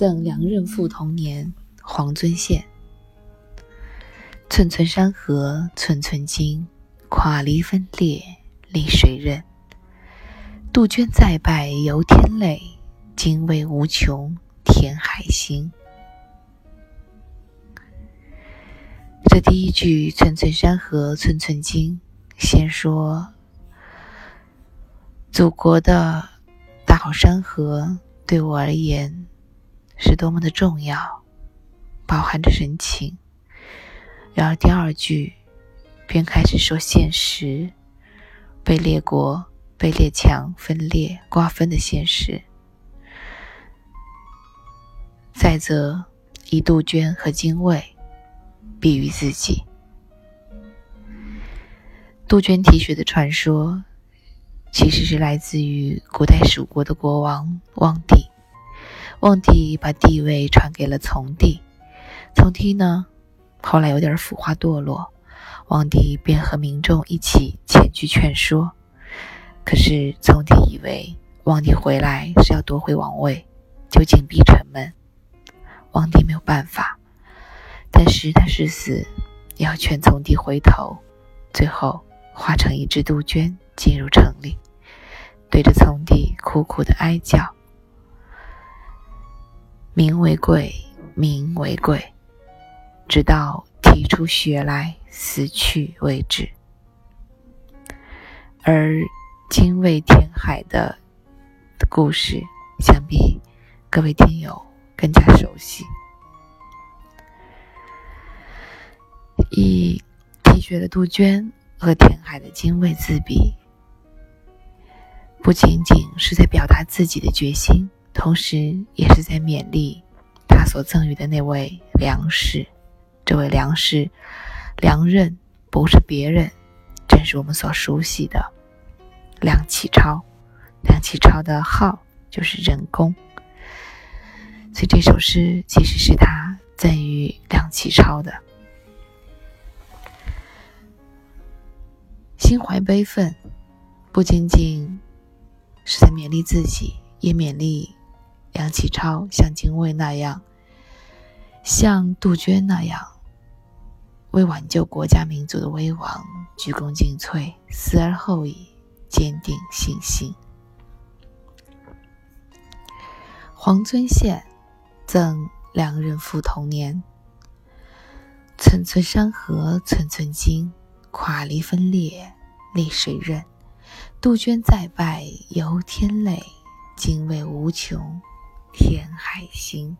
赠两任赋同年，黄遵宪。寸寸山河寸寸金，垮离分裂立谁人？杜鹃再拜犹天泪，精卫无穷填海心。这第一句“寸寸山河寸寸金”，先说祖国的大好山河对我而言是多么的重要，包含着深情。然而第二句便开始说现实，被列国、被列强分裂、瓜分的现实。再则以杜鹃和精卫比喻自己。杜鹃啼血的传说，其实是来自于古代蜀国的国王望帝。望帝把帝位传给了从帝，从帝呢？后来有点腐化堕落，望帝便和民众一起前去劝说。可是从帝以为王帝回来是要夺回王位，就紧闭城门。王帝没有办法，但是他誓死要劝从帝回头。最后化成一只杜鹃进入城里，对着从帝苦苦的哀叫：“名为贵，名为贵。”直到啼出血来，死去为止。而精卫填海的故事，想必各位听友更加熟悉。以啼血的杜鹃和填海的精卫自比，不仅仅是在表达自己的决心，同时也是在勉励他所赠予的那位良士。这位梁氏，梁任不是别人，正是我们所熟悉的梁启超。梁启超的号就是任公，所以这首诗其实是他赠予梁启超的。心怀悲愤，不仅仅是在勉励自己，也勉励梁启超像精卫那样，像杜鹃那样。为挽救国家民族的危亡，鞠躬尽瘁，死而后已，坚定信心。黄遵宪赠两人赋同年：寸寸山河寸寸金，垮离分裂立谁任？杜鹃再拜犹天泪，精卫无穷天海星